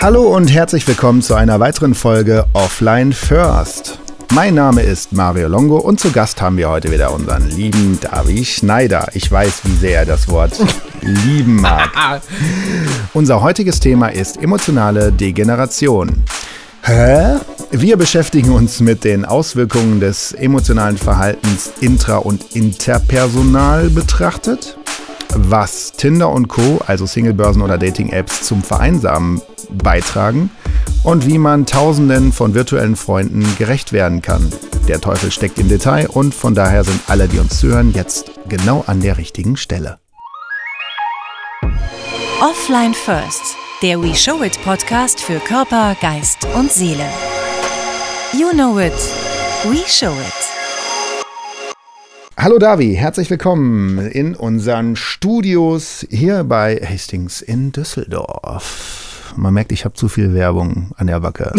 Hallo und herzlich willkommen zu einer weiteren Folge Offline First. Mein Name ist Mario Longo und zu Gast haben wir heute wieder unseren lieben Davi Schneider. Ich weiß, wie sehr er das Wort lieben mag. Unser heutiges Thema ist emotionale Degeneration. Hä? Wir beschäftigen uns mit den Auswirkungen des emotionalen Verhaltens intra- und interpersonal betrachtet, was Tinder und Co., also Singlebörsen oder Dating-Apps, zum Vereinsamen beitragen und wie man Tausenden von virtuellen Freunden gerecht werden kann. Der Teufel steckt im Detail und von daher sind alle, die uns zuhören, jetzt genau an der richtigen Stelle. Offline First, der We Show It Podcast für Körper, Geist und Seele. You know it, we show it. Hallo Davi, herzlich willkommen in unseren Studios hier bei Hastings in Düsseldorf. Man merkt, ich habe zu viel Werbung an der Backe.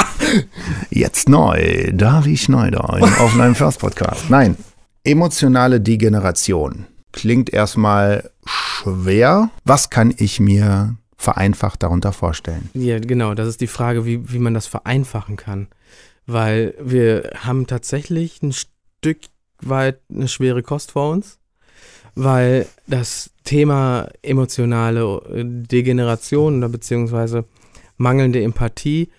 Jetzt neu, Davi Schneider im Offline First Podcast. Nein, emotionale Degeneration klingt erstmal schwer. Was kann ich mir vereinfacht darunter vorstellen? Ja, genau, das ist die Frage, wie, wie man das vereinfachen kann. Weil wir haben tatsächlich ein Stück weit eine schwere Kost vor uns, weil das Thema emotionale Degeneration oder beziehungsweise mangelnde Empathie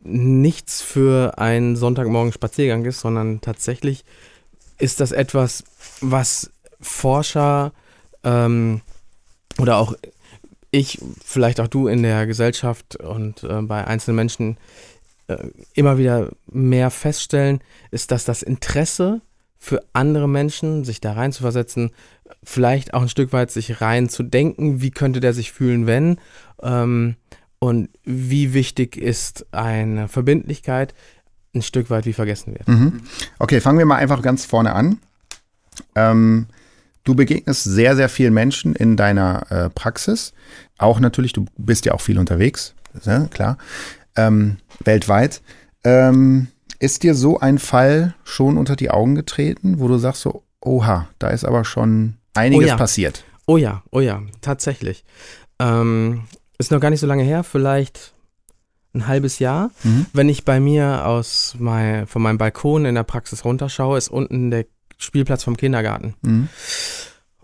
nichts für einen Sonntagmorgen Spaziergang ist, sondern tatsächlich ist das etwas, was Forscher ähm, oder auch ich, vielleicht auch du in der Gesellschaft und äh, bei einzelnen Menschen äh, immer wieder mehr feststellen, ist, dass das Interesse für andere Menschen, sich da rein zu versetzen, vielleicht auch ein Stück weit sich rein zu denken, wie könnte der sich fühlen, wenn ähm, und wie wichtig ist eine Verbindlichkeit, ein Stück weit wie vergessen wird. Mhm. Okay, fangen wir mal einfach ganz vorne an. Ähm, du begegnest sehr, sehr vielen Menschen in deiner äh, Praxis. Auch natürlich, du bist ja auch viel unterwegs, ja, klar, ähm, weltweit. Ähm, ist dir so ein Fall schon unter die Augen getreten, wo du sagst so, oha, da ist aber schon einiges Oh ja. passiert? Oh ja, oh ja, tatsächlich. Ähm, ist noch gar nicht so lange her, vielleicht ein halbes Jahr. Mhm. Wenn ich bei mir aus mein, von meinem Balkon in der Praxis runterschaue, ist unten der Spielplatz vom Kindergarten. Mhm.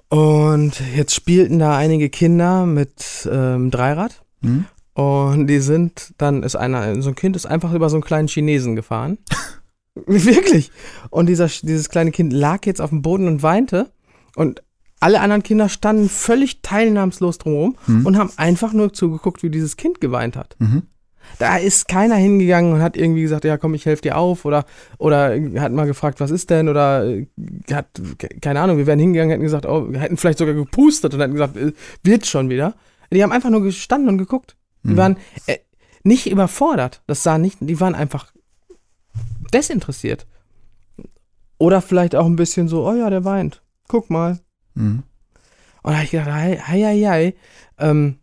Und jetzt spielten da einige Kinder mit ähm, Dreirad. Mhm. Und die sind, dann ist einer, so ein Kind ist einfach über so einen kleinen Chinesen gefahren. Wirklich. Und dieser, dieses kleine Kind lag jetzt auf dem Boden und weinte. Und alle anderen Kinder standen völlig teilnahmslos drumherum Mhm. und haben einfach nur zugeguckt, wie dieses Kind geweint hat. Mhm. Da ist keiner hingegangen und hat irgendwie gesagt, ja komm, ich helfe dir auf oder, oder hat mal gefragt, was ist denn oder äh, hat, ke- keine Ahnung, wir wären hingegangen, hätten gesagt, oh, wir hätten vielleicht sogar gepustet und hätten gesagt, äh, wird schon wieder. Die haben einfach nur gestanden und geguckt. Die Mhm. waren äh, nicht überfordert. Das sah nicht, die waren einfach desinteressiert. Oder vielleicht auch ein bisschen so, oh ja, der weint. Guck mal. Mhm. Und da habe ich gedacht, hei, hei, hei. Ähm,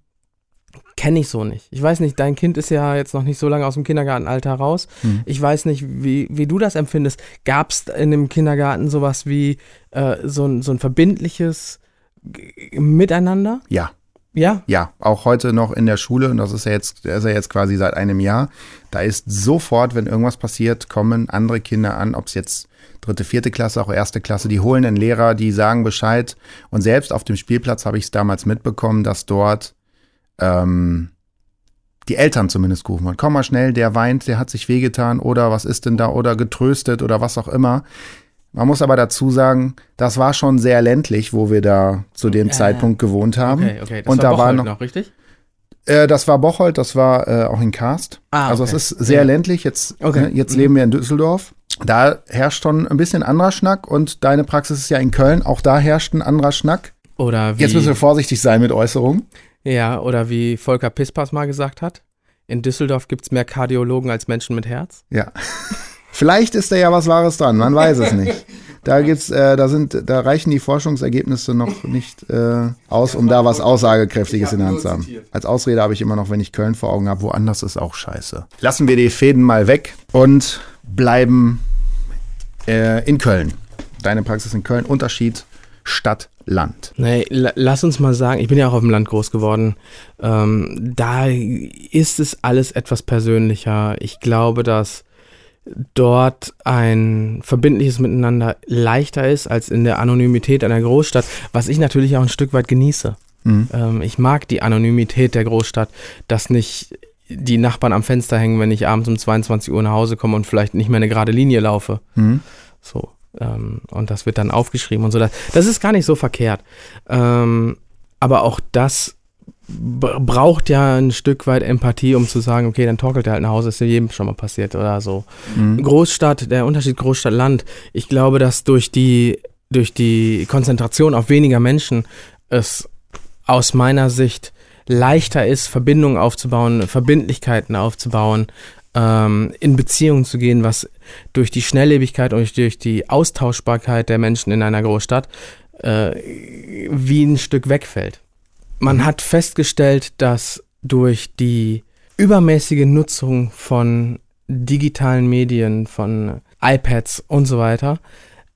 kenne ich so nicht. Ich weiß nicht, dein Kind ist ja jetzt noch nicht so lange aus dem Kindergartenalter raus. Mhm. Ich weiß nicht, wie, wie du das empfindest. Gab es in dem Kindergarten sowas wie äh, so, ein, so ein verbindliches Miteinander? Ja. Ja? Ja, auch heute noch in der Schule, und das ist ja jetzt, ist ja jetzt quasi seit einem Jahr, da ist sofort, wenn irgendwas passiert, kommen andere Kinder an, ob es jetzt dritte, vierte Klasse, auch erste Klasse, die holen einen Lehrer, die sagen Bescheid. Und selbst auf dem Spielplatz habe ich es damals mitbekommen, dass dort ähm, die Eltern zumindest gerufen wurden. Komm mal schnell, der weint, der hat sich wehgetan oder was ist denn da oder getröstet oder was auch immer. Man muss aber dazu sagen, das war schon sehr ländlich, wo wir da zu dem Ja, Zeitpunkt gewohnt haben. Okay, okay. Das Und war da war Bocholt noch- richtig? Äh, das war Bocholt, das war äh, auch in Karst. Ah, also okay. es ist sehr Ja. ländlich. Jetzt, Okay. ne, jetzt Mhm. leben wir in Düsseldorf. Da herrscht schon ein bisschen anderer Schnack und deine Praxis ist ja in Köln. Auch da herrscht ein anderer Schnack. Oder wie, Jetzt müssen wir vorsichtig sein mit Äußerungen. ja, oder wie Volker Pispas mal gesagt hat, in Düsseldorf gibt es mehr Kardiologen als Menschen mit Herz. Ja. Vielleicht ist da ja was Wahres dran, man weiß es nicht. Da gibt's, äh, da sind, da reichen die Forschungsergebnisse noch nicht äh, aus, um da was Aussagekräftiges in der Hand zu haben. Als Ausrede habe ich immer noch, wenn ich Köln vor Augen habe, woanders ist auch scheiße. Lassen wir die Fäden mal weg und bleiben äh, in Köln. Deine Praxis in Köln. Unterschied Stadt, Land? Nee, lass uns mal sagen, ich bin ja auch auf dem Land groß geworden. Ähm, da ist es alles etwas persönlicher. Ich glaube, dass dort ein verbindliches Miteinander leichter ist als in der Anonymität einer Großstadt, was ich natürlich auch ein Stück weit genieße. Mhm. Ähm, ich mag die Anonymität der Großstadt, dass nicht die Nachbarn am Fenster hängen, wenn ich abends um 22 Uhr nach Hause komme und vielleicht nicht mehr eine gerade Linie laufe. Mhm. So. Ähm, und das wird dann aufgeschrieben und so. Das, das ist gar nicht so verkehrt. Ähm, aber auch das braucht ja ein Stück weit Empathie, um zu sagen, okay, dann torkelt er halt nach Hause, ist ja jedem schon mal passiert oder so. Mhm. Großstadt, der Unterschied Großstadt-Land, ich glaube, dass durch die, durch die Konzentration auf weniger Menschen es aus meiner Sicht leichter ist, Verbindungen aufzubauen, Verbindlichkeiten aufzubauen, ähm, in Beziehungen zu gehen, was durch die Schnelllebigkeit und durch die Austauschbarkeit der Menschen in einer Großstadt äh, wie ein Stück wegfällt. Man hat festgestellt, dass durch die übermäßige Nutzung von digitalen Medien, von iPads und so weiter,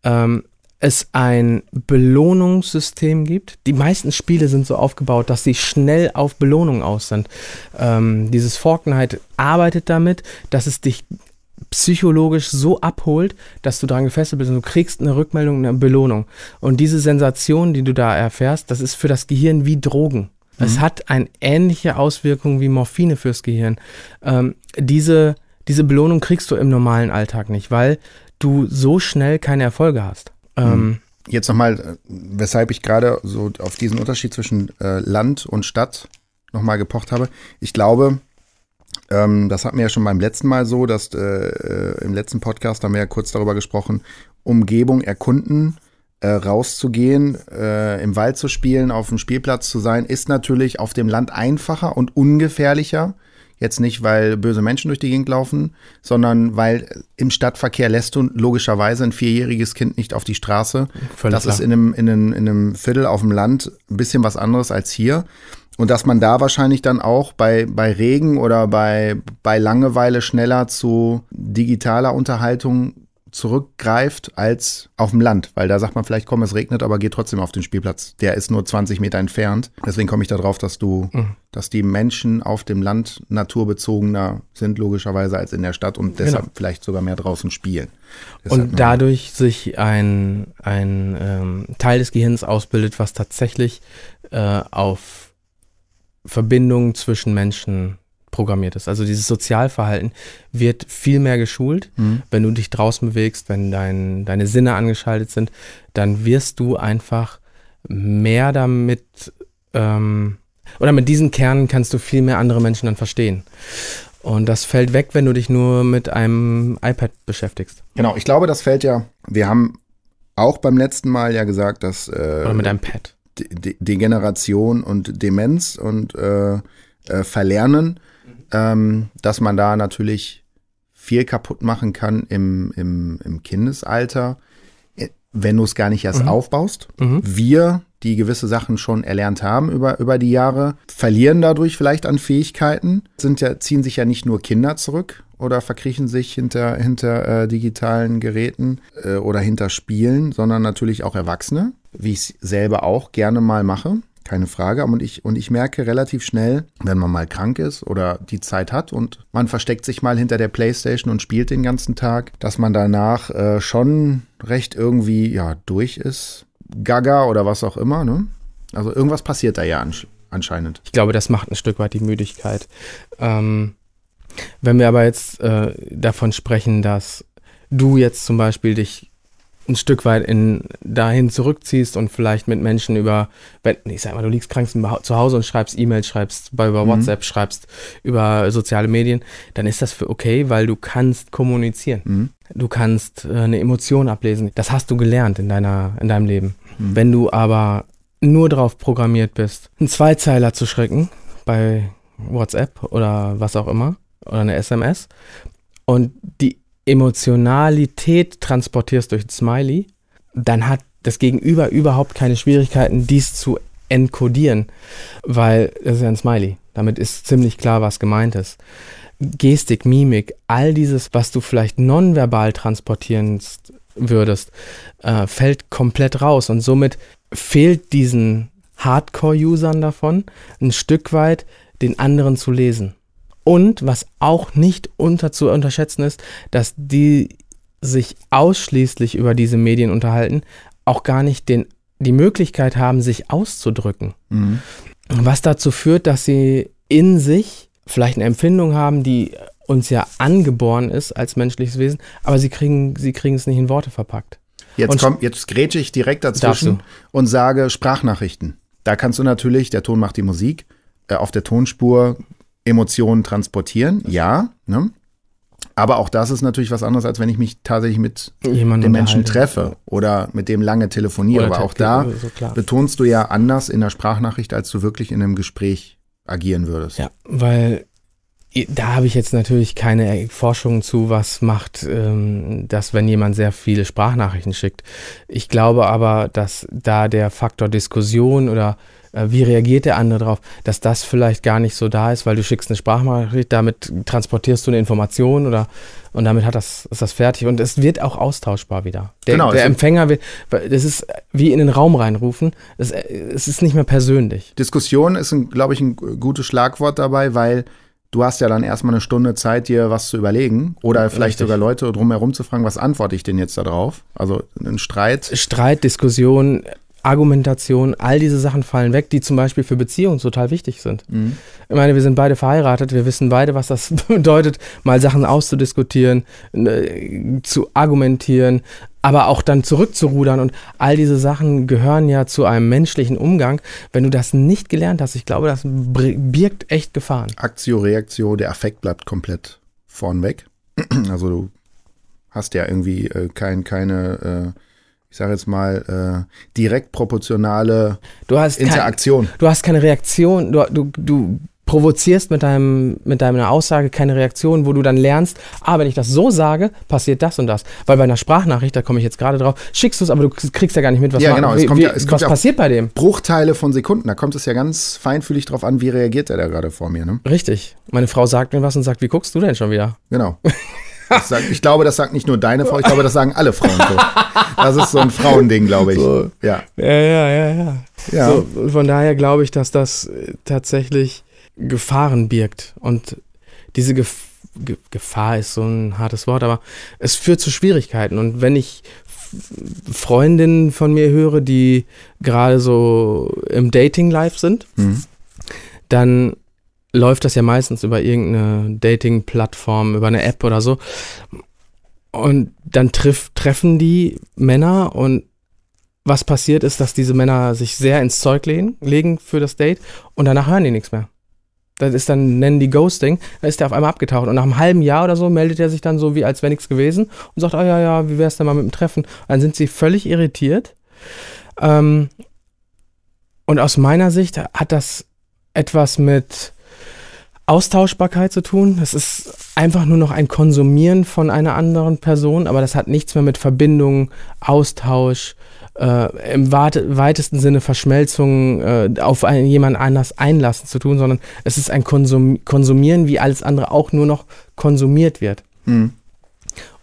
ähm, es ein Belohnungssystem gibt. Die meisten Spiele sind so aufgebaut, dass sie schnell auf Belohnung aus sind. Ähm, dieses Fortnite arbeitet damit, dass es dich psychologisch so abholt, dass du daran gefesselt bist und du kriegst eine Rückmeldung, eine Belohnung. Und diese Sensation, die du da erfährst, das ist für das Gehirn wie Drogen. Mhm. Es hat eine ähnliche Auswirkung wie Morphine fürs Gehirn. Ähm, diese, diese Belohnung kriegst du im normalen Alltag nicht, weil du so schnell keine Erfolge hast. Ähm, hm. Jetzt nochmal, äh, weshalb ich gerade so auf diesen Unterschied zwischen äh, Land und Stadt nochmal gepocht habe. Ich glaube, ähm, das hatten wir ja schon beim letzten Mal so, dass äh, äh, im letzten Podcast haben wir ja kurz darüber gesprochen, Umgebung erkunden, äh, rauszugehen, äh, im Wald zu spielen, auf dem Spielplatz zu sein, ist natürlich auf dem Land einfacher und ungefährlicher Jetzt nicht, weil böse Menschen durch die Gegend laufen, sondern weil im Stadtverkehr lässt du logischerweise ein vierjähriges Kind nicht auf die Straße. Völlig das klar. ist in einem, in, einem, in einem Viertel auf dem Land ein bisschen was anderes als hier. Und dass man da wahrscheinlich dann auch bei, bei Regen oder bei, bei Langeweile schneller zu digitaler Unterhaltung zurückgreift als auf dem Land, weil da sagt man vielleicht, komm, es regnet, aber geh trotzdem auf den Spielplatz. Der ist nur 20 Meter entfernt. Deswegen komme ich darauf, dass du, mhm. dass die Menschen auf dem Land naturbezogener sind, logischerweise, als in der Stadt und deshalb genau. vielleicht sogar mehr draußen spielen. Deshalb und dadurch sich ein, ein ähm, Teil des Gehirns ausbildet, was tatsächlich äh, auf Verbindungen zwischen Menschen programmiert ist. Also dieses Sozialverhalten wird viel mehr geschult. Mhm. Wenn du dich draußen bewegst, wenn dein, deine Sinne angeschaltet sind, dann wirst du einfach mehr damit ähm, oder mit diesen Kernen kannst du viel mehr andere Menschen dann verstehen. Und das fällt weg, wenn du dich nur mit einem iPad beschäftigst. Genau, ich glaube, das fällt ja. Wir haben auch beim letzten Mal ja gesagt, dass äh, oder mit einem Pad. De Degeneration und Demenz und äh, äh, Verlernen ähm, dass man da natürlich viel kaputt machen kann im, im, im Kindesalter, äh, wenn du es gar nicht erst mhm. aufbaust. Mhm. Wir, die gewisse Sachen schon erlernt haben über, über die Jahre, verlieren dadurch vielleicht an Fähigkeiten, sind ja, ziehen sich ja nicht nur Kinder zurück oder verkriechen sich hinter, hinter äh, digitalen Geräten äh, oder hinter Spielen, sondern natürlich auch Erwachsene, wie ich es selber auch gerne mal mache keine Frage. Und ich, und ich merke relativ schnell, wenn man mal krank ist oder die Zeit hat und man versteckt sich mal hinter der Playstation und spielt den ganzen Tag, dass man danach äh, schon recht irgendwie ja durch ist. Gaga oder was auch immer. Ne? Also irgendwas passiert da ja anscheinend. Ich glaube, das macht ein Stück weit die Müdigkeit. Ähm, wenn wir aber jetzt äh, davon sprechen, dass du jetzt zum Beispiel dich ein Stück weit in, dahin zurückziehst und vielleicht mit Menschen über, wenn, ich sag mal, du liegst krank zu Hause und schreibst E-Mails, schreibst bei über mhm. WhatsApp, schreibst über soziale Medien, dann ist das für okay, weil du kannst kommunizieren. Mhm. Du kannst äh, eine Emotion ablesen. Das hast du gelernt in deiner, in deinem Leben. Mhm. Wenn du aber nur darauf programmiert bist, einen Zweizeiler zu schrecken bei WhatsApp oder was auch immer, oder eine SMS, und die Emotionalität transportierst durch ein Smiley, dann hat das Gegenüber überhaupt keine Schwierigkeiten, dies zu enkodieren, weil das ist ja ein Smiley. Damit ist ziemlich klar, was gemeint ist. Gestik, Mimik, all dieses, was du vielleicht nonverbal transportierst, würdest, äh, fällt komplett raus. Und somit fehlt diesen Hardcore-Usern davon ein Stück weit, den anderen zu lesen. Und was auch nicht unter zu unterschätzen ist, dass die sich ausschließlich über diese Medien unterhalten, auch gar nicht den, die Möglichkeit haben, sich auszudrücken. Mhm. Was dazu führt, dass sie in sich vielleicht eine Empfindung haben, die uns ja angeboren ist als menschliches Wesen, aber sie kriegen, sie kriegen es nicht in Worte verpackt. Jetzt, komm, jetzt grätsche ich direkt dazwischen und sage Sprachnachrichten. Da kannst du natürlich, der Ton macht die Musik, äh, auf der Tonspur Emotionen transportieren, ja. Ne? Aber auch das ist natürlich was anderes, als wenn ich mich tatsächlich mit Jemand dem Menschen treffe oder mit dem lange telefoniere. Oder Aber auch da so betonst du ja anders in der Sprachnachricht, als du wirklich in einem Gespräch agieren würdest. Ja, weil da habe ich jetzt natürlich keine Forschung zu, was macht ähm, das, wenn jemand sehr viele Sprachnachrichten schickt. Ich glaube aber, dass da der Faktor Diskussion oder wie reagiert der andere darauf, dass das vielleicht gar nicht so da ist, weil du schickst eine Sprachnachricht, damit transportierst du eine Information oder und damit hat das, ist das fertig. Und es wird auch austauschbar wieder. Der, genau, der Empfänger wird, das ist wie in den Raum reinrufen, es, es ist nicht mehr persönlich. Diskussion ist, glaube ich, ein gutes Schlagwort dabei, weil du hast ja dann erstmal eine Stunde Zeit, dir was zu überlegen oder vielleicht Richtig. sogar Leute drumherum zu fragen, was antworte ich denn jetzt darauf? Also ein Streit. Streit, Diskussion, Argumentation, all diese Sachen fallen weg, die zum Beispiel für Beziehungen total wichtig sind. Mhm. Ich meine, wir sind beide verheiratet, wir wissen beide, was das bedeutet, mal Sachen auszudiskutieren, äh, zu argumentieren, aber auch dann zurückzurudern und all diese Sachen gehören ja zu einem menschlichen Umgang. Wenn du das nicht gelernt hast, ich glaube, das birgt echt Gefahren. Aktio, Reaktio, der Affekt bleibt komplett vorn weg. Also du hast ja irgendwie äh, kein, keine äh, ich sage jetzt mal, äh, direkt proportionale Interaktion. Kein, du hast keine Reaktion, du, du, du provozierst mit, deinem, mit deiner Aussage keine Reaktion, wo du dann lernst, ah, wenn ich das so sage, passiert das und das. Weil bei einer Sprachnachricht, da komme ich jetzt gerade drauf, schickst du es, aber du kriegst ja gar nicht mit, was, ja, genau. es kommt wie, ja, es was kommt passiert bei dem. Bruchteile von Sekunden, da kommt es ja ganz feinfühlig drauf an, wie reagiert er da gerade vor mir. Ne? Richtig. Meine Frau sagt mir was und sagt, wie guckst du denn schon wieder? Genau. Sagt, ich glaube, das sagt nicht nur deine Frau, ich glaube, das sagen alle Frauen so. Das ist so ein Frauending, glaube ich. So. Ja. ja, ja, ja, ja. ja. So, von daher glaube ich, dass das äh, tatsächlich Gefahren birgt. Und diese Gef Ge Gefahr ist so ein hartes Wort, aber es führt zu Schwierigkeiten. Und wenn ich Freundinnen von mir höre, die gerade so im Dating-Life sind, mhm. dann läuft das ja meistens über irgendeine Dating-Plattform, über eine App oder so. Und dann triff, treffen die Männer und was passiert ist, dass diese Männer sich sehr ins Zeug legen, legen für das Date und danach hören die nichts mehr. Das ist dann, nennen die Ghosting, da ist der auf einmal abgetaucht. Und nach einem halben Jahr oder so meldet er sich dann so, wie als wäre nichts gewesen und sagt, oh, ja, ja, wie wär's denn mal mit dem Treffen? Und dann sind sie völlig irritiert. Ähm, und aus meiner Sicht hat das etwas mit Austauschbarkeit zu tun. Es ist einfach nur noch ein Konsumieren von einer anderen Person, aber das hat nichts mehr mit Verbindung, Austausch, äh, im weitesten Sinne Verschmelzung äh, auf einen, jemand anders einlassen zu tun, sondern es ist ein Konsum Konsumieren, wie alles andere auch nur noch konsumiert wird. Mhm.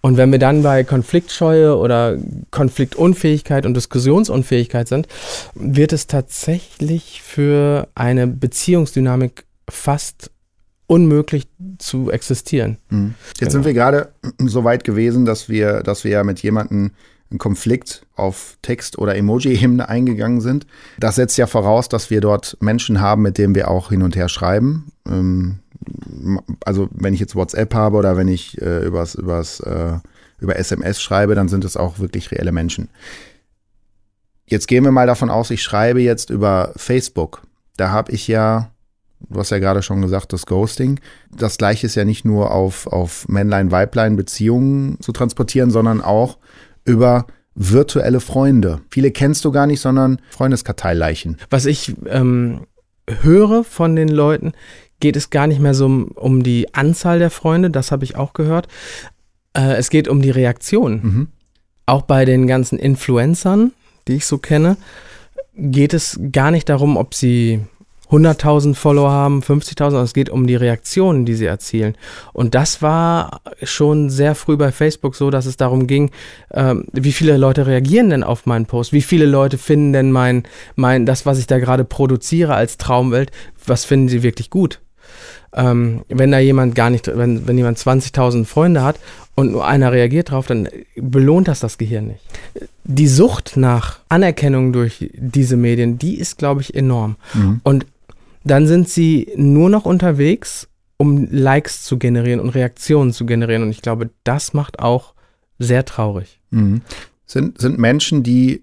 Und wenn wir dann bei Konfliktscheue oder Konfliktunfähigkeit und Diskussionsunfähigkeit sind, wird es tatsächlich für eine Beziehungsdynamik fast unmöglich zu existieren. Mhm. Jetzt genau. sind wir gerade so weit gewesen, dass wir, dass wir ja mit jemandem einen Konflikt auf Text- oder Emoji-Ebene eingegangen sind. Das setzt ja voraus, dass wir dort Menschen haben, mit denen wir auch hin und her schreiben. Ähm, also wenn ich jetzt WhatsApp habe oder wenn ich äh, übers, übers, äh, über SMS schreibe, dann sind es auch wirklich reelle Menschen. Jetzt gehen wir mal davon aus, ich schreibe jetzt über Facebook. Da habe ich ja Du hast ja gerade schon gesagt, das Ghosting. Das gleiche ist ja nicht nur auf, auf Männlein-Weiblein-Beziehungen zu transportieren, sondern auch über virtuelle Freunde. Viele kennst du gar nicht, sondern Freundeskarteileichen. Was ich ähm, höre von den Leuten, geht es gar nicht mehr so um, um die Anzahl der Freunde, das habe ich auch gehört. Äh, es geht um die Reaktion. Mhm. Auch bei den ganzen Influencern, die ich so kenne, geht es gar nicht darum, ob sie 100.000 Follower haben, 50.000, sondern es geht um die Reaktionen, die sie erzielen. Und das war schon sehr früh bei Facebook so, dass es darum ging, ähm, wie viele Leute reagieren denn auf meinen Post? Wie viele Leute finden denn mein, mein, das, was ich da gerade produziere als Traumwelt, was finden sie wirklich gut? Ähm, wenn da jemand gar nicht, wenn, wenn jemand 20.000 Freunde hat und nur einer reagiert drauf, dann belohnt das das Gehirn nicht. Die Sucht nach Anerkennung durch diese Medien, die ist, glaube ich, enorm. Mhm. Und dann sind sie nur noch unterwegs, um Likes zu generieren und Reaktionen zu generieren. Und ich glaube, das macht auch sehr traurig. Mhm. Sind, sind Menschen, die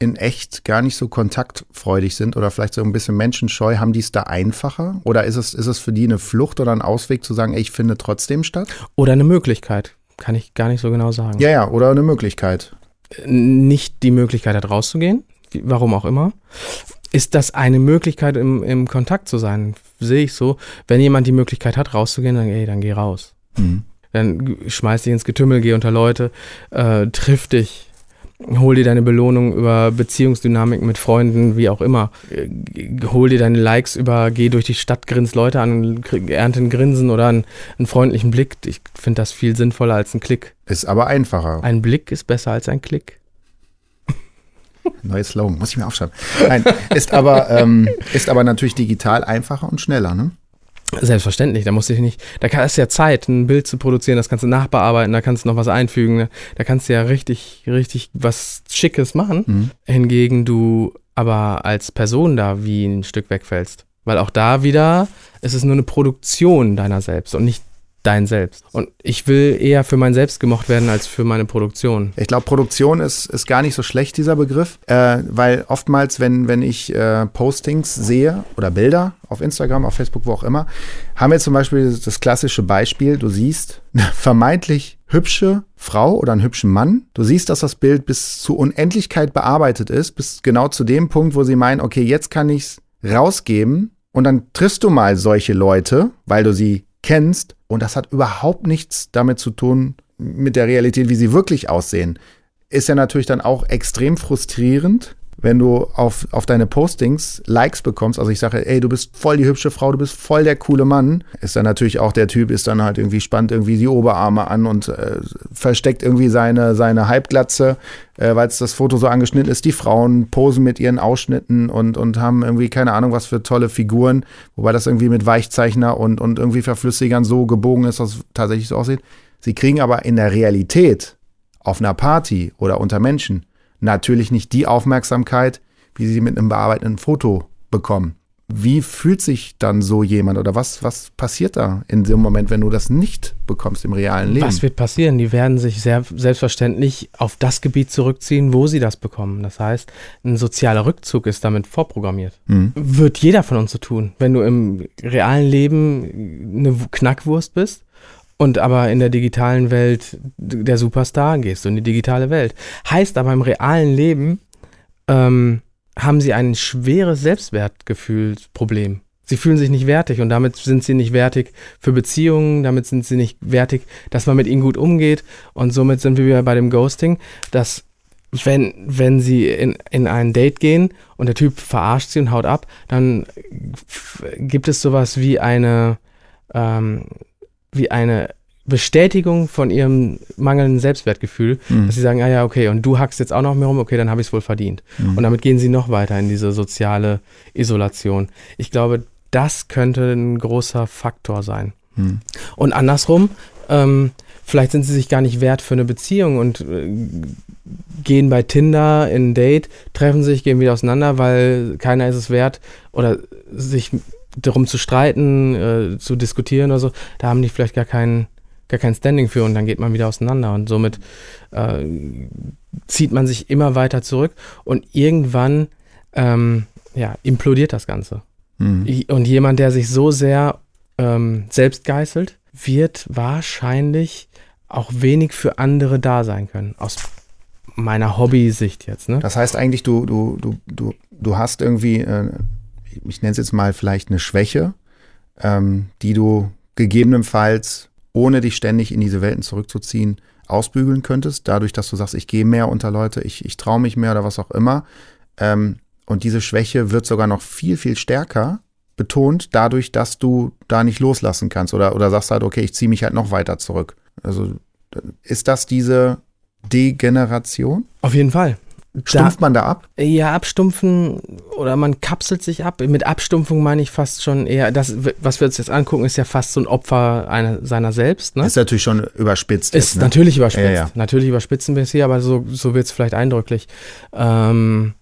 in echt gar nicht so kontaktfreudig sind oder vielleicht so ein bisschen menschenscheu, haben die es da einfacher? Oder ist es, ist es für die eine Flucht oder ein Ausweg zu sagen, ey, ich finde trotzdem statt? Oder eine Möglichkeit, kann ich gar nicht so genau sagen. Ja, ja, oder eine Möglichkeit. Nicht die Möglichkeit hat rauszugehen, warum auch immer ist das eine Möglichkeit, im, im Kontakt zu sein. Sehe ich so. Wenn jemand die Möglichkeit hat, rauszugehen, dann, ey, dann geh raus. Mhm. Dann schmeiß dich ins Getümmel, geh unter Leute, äh, triff dich, hol dir deine Belohnung über Beziehungsdynamik mit Freunden, wie auch immer. Äh, hol dir deine Likes über, geh durch die Stadt, grins Leute an, ernte ein Grinsen oder einen, einen freundlichen Blick. Ich finde das viel sinnvoller als ein Klick. Ist aber einfacher. Ein Blick ist besser als ein Klick. Neues Slogan, muss ich mir aufschreiben. Nein, ist aber, ähm, ist aber natürlich digital einfacher und schneller, ne? Selbstverständlich, da musst du nicht, da hast du ja Zeit, ein Bild zu produzieren, das kannst du nachbearbeiten, da kannst du noch was einfügen, ne? da kannst du ja richtig, richtig was Schickes machen. Mhm. Hingegen du aber als Person da wie ein Stück wegfällst. Weil auch da wieder ist es nur eine Produktion deiner selbst und nicht dein Selbst. Und ich will eher für mein Selbst gemocht werden als für meine Produktion. Ich glaube, Produktion ist, ist gar nicht so schlecht, dieser Begriff, äh, weil oftmals, wenn, wenn ich äh, Postings sehe oder Bilder auf Instagram, auf Facebook, wo auch immer, haben wir zum Beispiel das klassische Beispiel, du siehst eine vermeintlich hübsche Frau oder einen hübschen Mann. Du siehst, dass das Bild bis zur Unendlichkeit bearbeitet ist, bis genau zu dem Punkt, wo sie meinen, okay, jetzt kann ich es rausgeben und dann triffst du mal solche Leute, weil du sie kennst und das hat überhaupt nichts damit zu tun mit der Realität, wie sie wirklich aussehen. Ist ja natürlich dann auch extrem frustrierend, wenn du auf, auf deine Postings Likes bekommst, also ich sage, ey, du bist voll die hübsche Frau, du bist voll der coole Mann, ist dann natürlich auch der Typ, ist dann halt irgendwie spannt irgendwie die Oberarme an und äh, versteckt irgendwie seine, seine Halbglatze, äh, weil es das Foto so angeschnitten ist. Die Frauen posen mit ihren Ausschnitten und, und haben irgendwie keine Ahnung, was für tolle Figuren, wobei das irgendwie mit Weichzeichner und, und irgendwie Verflüssigern so gebogen ist, dass es tatsächlich so aussieht. Sie kriegen aber in der Realität auf einer Party oder unter Menschen natürlich nicht die Aufmerksamkeit, wie sie mit einem bearbeiteten Foto bekommen. Wie fühlt sich dann so jemand oder was, was passiert da in dem Moment, wenn du das nicht bekommst im realen Leben? Was wird passieren? Die werden sich sehr selbstverständlich auf das Gebiet zurückziehen, wo sie das bekommen. Das heißt, ein sozialer Rückzug ist damit vorprogrammiert. Mhm. Wird jeder von uns so tun. Wenn du im realen Leben eine Knackwurst bist, und aber in der digitalen Welt der Superstar gehst du in die digitale Welt. Heißt aber im realen Leben ähm, haben sie ein schweres Selbstwertgefühlsproblem. Sie fühlen sich nicht wertig und damit sind sie nicht wertig für Beziehungen, damit sind sie nicht wertig, dass man mit ihnen gut umgeht und somit sind wir wieder bei dem Ghosting, dass wenn, wenn sie in, in ein Date gehen und der Typ verarscht sie und haut ab, dann gibt es sowas wie eine, ähm, wie eine Bestätigung von ihrem mangelnden Selbstwertgefühl, mhm. dass sie sagen, ah ja, okay, und du hackst jetzt auch noch mehr rum, okay, dann habe ich es wohl verdient. Mhm. Und damit gehen sie noch weiter in diese soziale Isolation. Ich glaube, das könnte ein großer Faktor sein. Mhm. Und andersrum, ähm, vielleicht sind sie sich gar nicht wert für eine Beziehung und äh, gehen bei Tinder in ein Date, treffen sich, gehen wieder auseinander, weil keiner ist es wert oder sich darum zu streiten, äh, zu diskutieren oder so, da haben die vielleicht gar keinen, gar kein Standing für und dann geht man wieder auseinander und somit äh, zieht man sich immer weiter zurück und irgendwann ähm, ja, implodiert das Ganze. Mhm. Und jemand, der sich so sehr ähm, selbst geißelt, wird wahrscheinlich auch wenig für andere da sein können. Aus meiner Hobby-Sicht jetzt. Ne? Das heißt eigentlich, du, du, du, du, du hast irgendwie äh, ich nenne es jetzt mal vielleicht eine Schwäche, ähm, die du gegebenenfalls, ohne dich ständig in diese Welten zurückzuziehen, ausbügeln könntest, dadurch, dass du sagst, ich gehe mehr unter Leute, ich, ich traue mich mehr oder was auch immer. Ähm, und diese Schwäche wird sogar noch viel, viel stärker, betont, dadurch, dass du da nicht loslassen kannst oder, oder sagst halt, okay, ich ziehe mich halt noch weiter zurück. Also ist das diese Degeneration? Auf jeden Fall. Stumpft man da ab? Ja, abstumpfen oder man kapselt sich ab. Mit Abstumpfung meine ich fast schon eher, das, was wir uns jetzt angucken, ist ja fast so ein Opfer einer, seiner selbst. Ne? Ist natürlich schon überspitzt. Ist ne? natürlich überspitzt. Ja, ja. Natürlich überspitzen wir es hier, aber so, so wird es vielleicht eindrücklich. Ähm,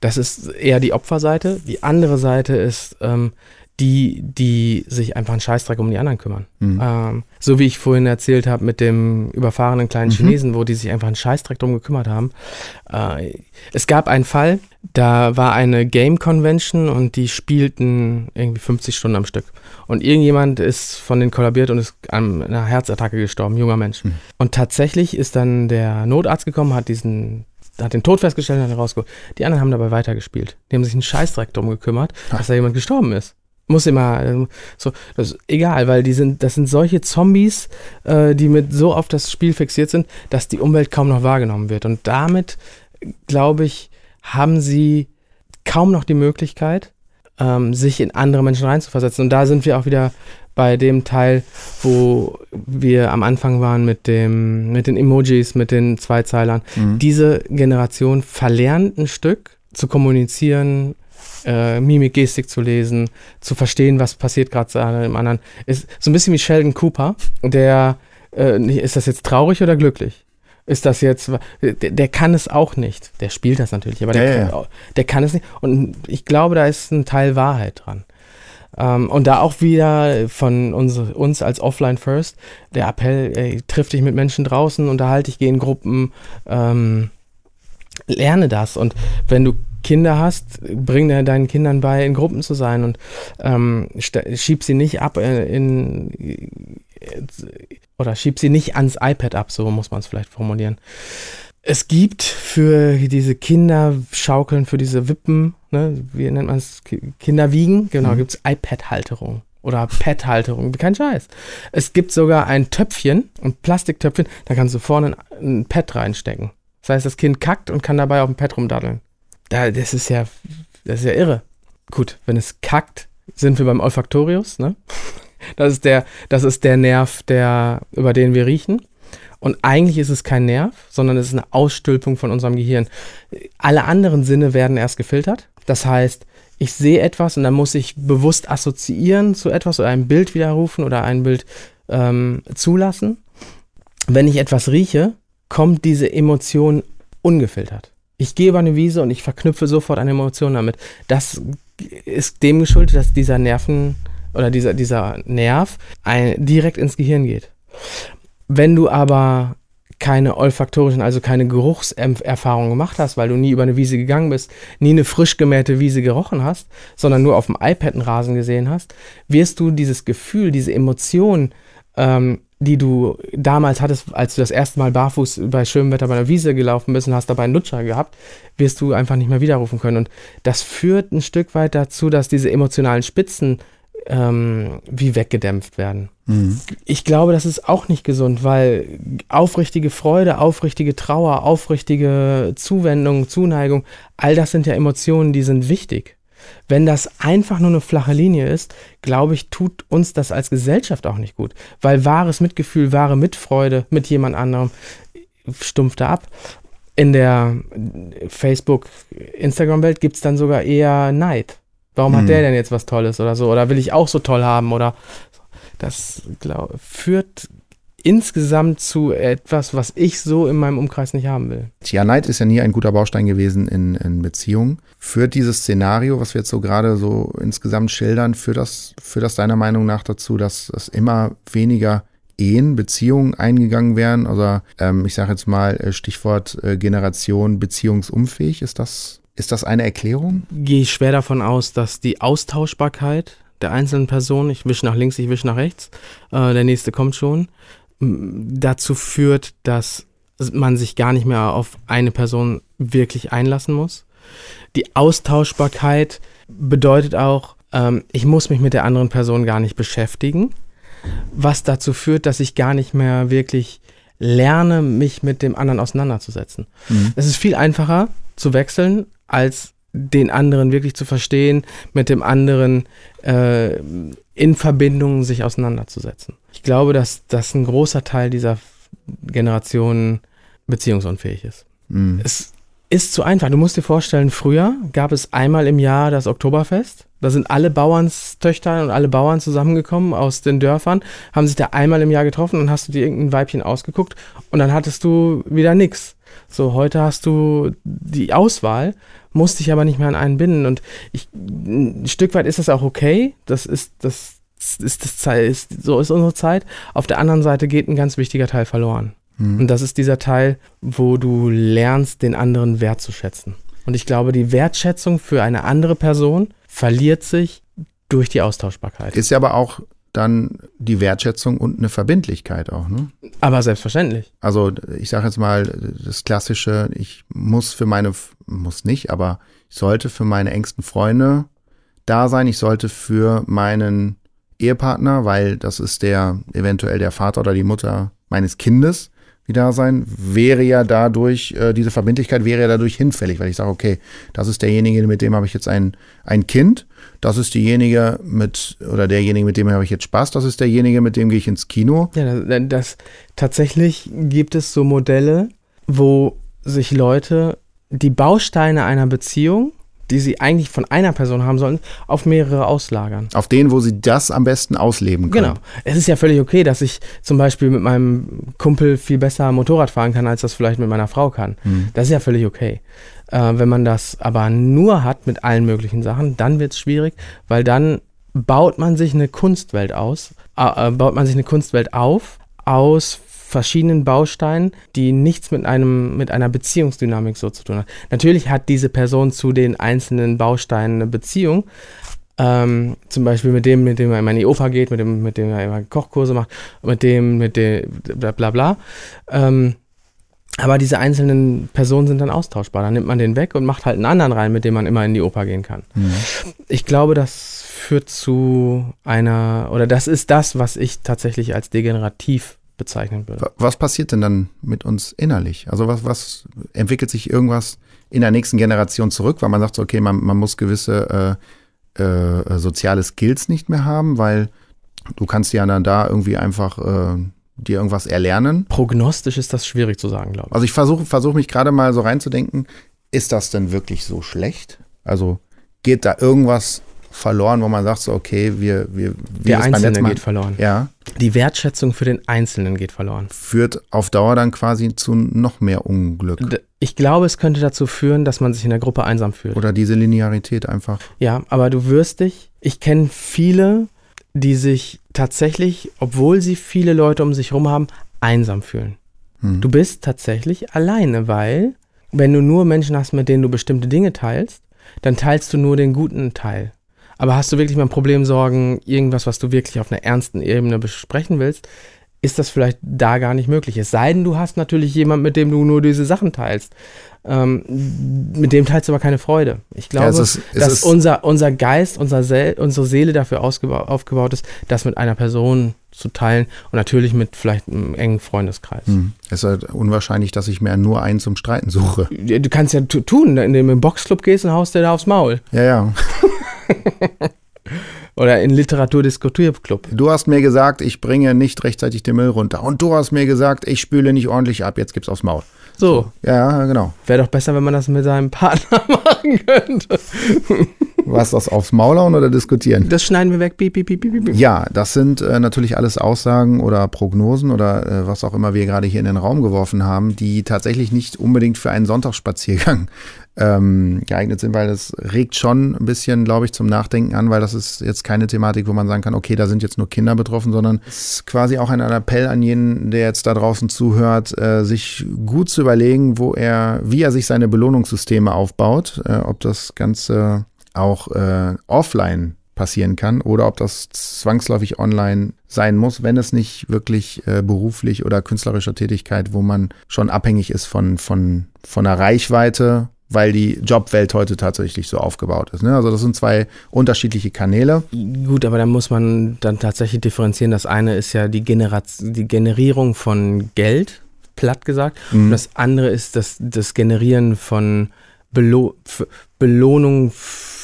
das ist eher die Opferseite. Die andere Seite ist ähm, die, die sich einfach einen Scheißdreck um die anderen kümmern. Mhm. Ähm, so wie ich vorhin erzählt habe mit dem überfahrenen kleinen Mhm. Chinesen, wo die sich einfach einen Scheißdreck drum gekümmert haben. Äh, es gab einen Fall, da war eine Game Convention und die spielten irgendwie 50 Stunden am Stück. Und irgendjemand ist von denen kollabiert und ist an einer Herzattacke gestorben, junger Mensch. Mhm. Und tatsächlich ist dann der Notarzt gekommen, hat diesen hat den Tod festgestellt und hat ihn rausgeholt. Die anderen haben dabei weitergespielt. Die haben sich einen Scheißdreck drum gekümmert, dass da jemand gestorben ist. Muss immer so, das ist egal, weil die sind, das sind solche Zombies, äh, die mit so auf das Spiel fixiert sind, dass die Umwelt kaum noch wahrgenommen wird. Und damit, glaube ich, haben sie kaum noch die Möglichkeit, ähm, sich in andere Menschen reinzuversetzen. Und da sind wir auch wieder bei dem Teil, wo wir am Anfang waren mit dem, mit den Emojis, mit den Zweizeilern. Mhm. Diese Generation verlernt ein Stück zu kommunizieren, äh, Mimik, Gestik zu lesen, zu verstehen, was passiert gerade im anderen. Ist so ein bisschen wie Sheldon Cooper, der äh, ist das jetzt traurig oder glücklich? Ist das jetzt, der, der kann es auch nicht. Der spielt das natürlich, aber der, Ja, kann, ja. auch- der kann es nicht. Und ich glaube, da ist ein Teil Wahrheit dran. Ähm, und da auch wieder von uns, uns als Offline First der Appell, ey, triff dich mit Menschen draußen, unterhalte dich, geh in Gruppen, ähm, lerne das. Und wenn du Kinder hast, bring de- deinen Kindern bei, in Gruppen zu sein und ähm, schieb sie nicht ab in, äh, oder schieb sie nicht ans iPad ab, so muss man es vielleicht formulieren. Es gibt für diese Kinderschaukeln, für diese Wippen, ne, wie nennt man es, Ki- Kinderwiegen, genau, Mhm. gibt es iPad-Halterung oder Pad-Halterung, kein Scheiß. Es gibt sogar ein Töpfchen, ein Plastiktöpfchen, da kannst du vorne ein, ein Pad reinstecken. Das heißt, das Kind kackt und kann dabei auf dem Pad rumdaddeln. Da, das ist ja, das ist ja irre. Gut, wenn es kackt, sind wir beim Olfaktorius, ne? Das ist der, das ist der Nerv, der, über den wir riechen. Und eigentlich ist es kein Nerv, sondern es ist eine Ausstülpung von unserem Gehirn. Alle anderen Sinne werden erst gefiltert. Das heißt, ich sehe etwas und dann muss ich bewusst assoziieren zu etwas oder ein Bild widerrufen oder ein Bild ähm, zulassen. Wenn ich etwas rieche, kommt diese Emotion ungefiltert. Ich gehe über eine Wiese und ich verknüpfe sofort eine Emotion damit. Das ist dem geschuldet, dass dieser Nerven oder dieser, dieser Nerv ein, direkt ins Gehirn geht. Wenn du aber keine olfaktorischen, also keine Geruchserfahrung gemacht hast, weil du nie über eine Wiese gegangen bist, nie eine frisch gemähte Wiese gerochen hast, sondern nur auf dem iPad einen Rasen gesehen hast, wirst du dieses Gefühl, diese Emotion, ähm, die du damals hattest, als du das erste Mal barfuß bei schönem Wetter bei einer Wiese gelaufen bist und hast dabei einen Lutscher gehabt, wirst du einfach nicht mehr widerrufen können. Und das führt ein Stück weit dazu, dass diese emotionalen Spitzen ähm, wie weggedämpft werden. Mhm. Ich glaube, das ist auch nicht gesund, weil aufrichtige Freude, aufrichtige Trauer, aufrichtige Zuwendung, Zuneigung, all das sind ja Emotionen, die sind wichtig. Wenn das einfach nur eine flache Linie ist, glaube ich, tut uns das als Gesellschaft auch nicht gut. Weil wahres Mitgefühl, wahre Mitfreude mit jemand anderem stumpft da ab. In der Facebook-Instagram-Welt gibt es dann sogar eher Neid. Warum Mhm. hat der denn jetzt was Tolles oder so? Oder will ich auch so toll haben? Oder das glaub, führt insgesamt zu etwas, was ich so in meinem Umkreis nicht haben will. Ja, Neid ist ja nie ein guter Baustein gewesen in, in Beziehungen. Führt dieses Szenario, was wir jetzt so gerade so insgesamt schildern, führt das, führt das deiner Meinung nach dazu, dass es immer weniger Ehen, Beziehungen eingegangen werden? Also ähm, ich sage jetzt mal äh, Stichwort äh, Generation beziehungsunfähig. Ist das, ist das eine Erklärung? Gehe ich schwer davon aus, dass die Austauschbarkeit der einzelnen Personen, ich wische nach links, ich wische nach rechts, äh, der nächste kommt schon, dazu führt, dass man sich gar nicht mehr auf eine Person wirklich einlassen muss. Die Austauschbarkeit bedeutet auch, ähm, ich muss mich mit der anderen Person gar nicht beschäftigen, was dazu führt, dass ich gar nicht mehr wirklich lerne, mich mit dem anderen auseinanderzusetzen. Mhm. Es ist viel einfacher zu wechseln, als den anderen wirklich zu verstehen, mit dem anderen äh, in Verbindung sich auseinanderzusetzen. Ich glaube, dass, dass ein großer Teil dieser Generation beziehungsunfähig ist. Mhm. Es ist zu einfach. Du musst dir vorstellen, früher gab es einmal im Jahr das Oktoberfest. Da sind alle Bauernstöchter und alle Bauern zusammengekommen aus den Dörfern, haben sich da einmal im Jahr getroffen und hast du dir irgendein Weibchen ausgeguckt und dann hattest du wieder nix. So, heute hast du die Auswahl, musst dich aber nicht mehr an einen binden. Und ich, ein Stück weit ist das auch okay. Das ist, das ist, das Zeit, ist, so ist unsere Zeit. Auf der anderen Seite geht ein ganz wichtiger Teil verloren. Mhm. Und das ist dieser Teil, wo du lernst, den anderen wertzuschätzen. Und ich glaube, die Wertschätzung für eine andere Person verliert sich durch die Austauschbarkeit. Ist ja aber auch dann die Wertschätzung und eine Verbindlichkeit auch, ne? Aber selbstverständlich. Also ich sage jetzt mal das klassische, ich muss für meine, muss nicht, aber ich sollte für meine engsten Freunde da sein. Ich sollte für meinen Ehepartner, weil das ist der eventuell der Vater oder die Mutter meines Kindes, die da sein, wäre ja dadurch, äh, diese Verbindlichkeit wäre ja dadurch hinfällig, weil ich sage, okay, das ist derjenige, mit dem habe ich jetzt ein, ein Kind, das ist diejenige mit, oder derjenige, mit dem habe ich jetzt Spaß, das ist derjenige, mit dem gehe ich ins Kino. Ja, das, das tatsächlich gibt es so Modelle, wo sich Leute die Bausteine einer Beziehung, die sie eigentlich von einer Person haben sollen, auf mehrere auslagern. Auf den, wo sie das am besten ausleben können. Genau. Es ist ja völlig okay, dass ich zum Beispiel mit meinem Kumpel viel besser Motorrad fahren kann, als das vielleicht mit meiner Frau kann. Mhm. Das ist ja völlig okay. Äh, wenn man das aber nur hat mit allen möglichen Sachen, dann wird es schwierig, weil dann baut man sich eine Kunstwelt aus, äh, äh, baut man sich eine Kunstwelt auf aus verschiedenen Bausteinen, die nichts mit einem mit einer Beziehungsdynamik so zu tun hat. Natürlich hat diese Person zu den einzelnen Bausteinen eine Beziehung. Ähm, zum Beispiel mit dem, mit dem er immer in die Oper geht, mit dem, mit dem er immer Kochkurse macht, mit dem, mit dem, bla bla bla. Ähm, aber diese einzelnen Personen sind dann austauschbar. Dann nimmt man den weg und macht halt einen anderen rein, mit dem man immer in die Oper gehen kann. Mhm. Ich glaube, das führt zu einer, oder das ist das, was ich tatsächlich als degenerativ bezeichnen würde. Wa- Was passiert denn dann mit uns innerlich? Also was, was entwickelt sich irgendwas in der nächsten Generation zurück, weil man sagt, so, okay, man, man muss gewisse äh, äh, soziale Skills nicht mehr haben, weil du kannst ja dann da irgendwie einfach äh, dir irgendwas erlernen. Prognostisch ist das schwierig zu sagen, glaube ich. Also ich versuche versuch mich gerade mal so reinzudenken, ist das denn wirklich so schlecht? Also geht da irgendwas verloren, wo man sagt, so, okay, wir, wir, Der Einzelne geht verloren. Ja, Die Wertschätzung für den Einzelnen geht verloren. führt auf Dauer dann quasi zu noch mehr Unglück. Ich glaube, es könnte dazu führen, dass man sich in der Gruppe einsam fühlt. Oder diese Linearität einfach. Ja, aber du wirst dich, ich kenne viele, die sich tatsächlich, obwohl sie viele Leute um sich herum haben, einsam fühlen. Hm. Du bist tatsächlich alleine, weil wenn du nur Menschen hast, mit denen du bestimmte Dinge teilst, dann teilst du nur den guten Teil. Aber hast du wirklich mal ein Problem, Sorgen, irgendwas, was du wirklich auf einer ernsten Ebene besprechen willst, ist das vielleicht da gar nicht möglich. Es sei denn, du hast natürlich jemanden, mit dem du nur diese Sachen teilst. Ähm, mit dem teilst du aber keine Freude. Ich glaube, Ja, es ist- es dass ist- unser, unser Geist, unser Seel, unsere Seele dafür aufgebaut ist, das mit einer Person zu teilen und natürlich mit vielleicht einem engen Freundeskreis. Hm. Es ist halt unwahrscheinlich, dass ich mir nur einen zum Streiten suche. Du kannst ja tu- tun, indem du in den Boxclub gehst und haust dir da aufs Maul. Ja, ja. Oder in Literaturdiskutierclub. Du hast mir gesagt, ich bringe nicht rechtzeitig den Müll runter. Und du hast mir gesagt, ich spüle nicht ordentlich ab. Jetzt gibt's aufs Maul. So, Ja, genau. wäre doch besser, wenn man das mit seinem Partner machen könnte. Was das aufs Maul hauen oder diskutieren? Das schneiden wir weg. Piep, piep, piep, piep. Ja, das sind äh, natürlich alles Aussagen oder Prognosen oder äh, was auch immer wir gerade hier in den Raum geworfen haben, die tatsächlich nicht unbedingt für einen Sonntagsspaziergang ähm, geeignet sind, weil das regt schon ein bisschen, glaube ich, zum Nachdenken an, weil das ist jetzt keine Thematik, wo man sagen kann, okay, da sind jetzt nur Kinder betroffen, sondern es ist quasi auch ein Appell an jeden, der jetzt da draußen zuhört, äh, sich gut zu überlegen, wo er, wie er sich seine Belohnungssysteme aufbaut, äh, ob das Ganze auch äh, offline passieren kann oder ob das zwangsläufig online sein muss, wenn es nicht wirklich äh, beruflich oder künstlerischer Tätigkeit, wo man schon abhängig ist von, von, von der Reichweite, weil die Jobwelt heute tatsächlich so aufgebaut ist. Ne? Also das sind zwei unterschiedliche Kanäle. Gut, aber da muss man dann tatsächlich differenzieren. Das eine ist ja die, Generation, die Generierung von Geld, platt gesagt. Mhm. Und das andere ist das, das Generieren von Belo Belohnung für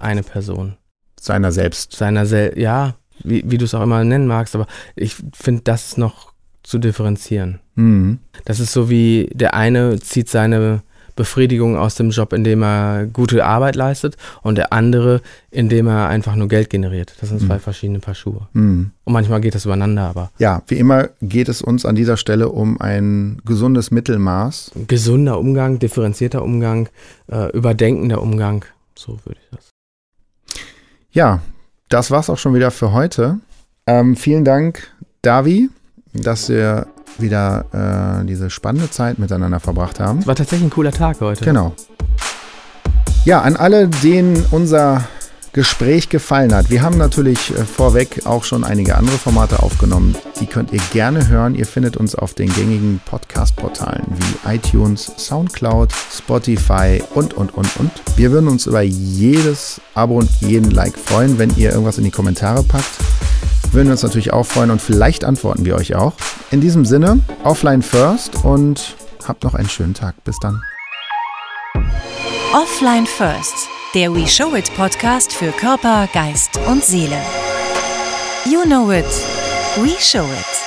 eine Person. Seiner selbst. Seiner Sel ja, wie, wie du es auch immer nennen magst, aber ich finde das noch zu differenzieren. Mhm. Das ist so wie der eine zieht seine Befriedigung aus dem Job, indem er gute Arbeit leistet und der andere, indem er einfach nur Geld generiert. Das sind zwei Mhm. verschiedene Paar Schuhe. Mhm. Und manchmal geht das übereinander, aber Ja, wie immer geht es uns an dieser Stelle um ein gesundes Mittelmaß. gesunder Umgang, differenzierter Umgang, äh, überdenkender Umgang, so würde ich das. Ja, das war's auch schon wieder für heute. Ähm, vielen Dank, Davi, dass wir wieder äh, diese spannende Zeit miteinander verbracht haben. Es war tatsächlich ein cooler Tag heute. Genau. Ja, an alle, denen unser Gespräch gefallen hat. Wir haben natürlich äh, vorweg auch schon einige andere Formate aufgenommen. Die könnt ihr gerne hören. Ihr findet uns auf den gängigen Podcast-Portalen wie iTunes, Soundcloud, Spotify und, und, und, und. Wir würden uns über jedes Abo und jeden Like freuen, wenn ihr irgendwas in die Kommentare packt. Würden wir uns natürlich auch freuen und vielleicht antworten wir euch auch. In diesem Sinne, offline first und habt noch einen schönen Tag. Bis dann. Offline First, der We Show It Podcast für Körper, Geist und Seele. You know it, we show it.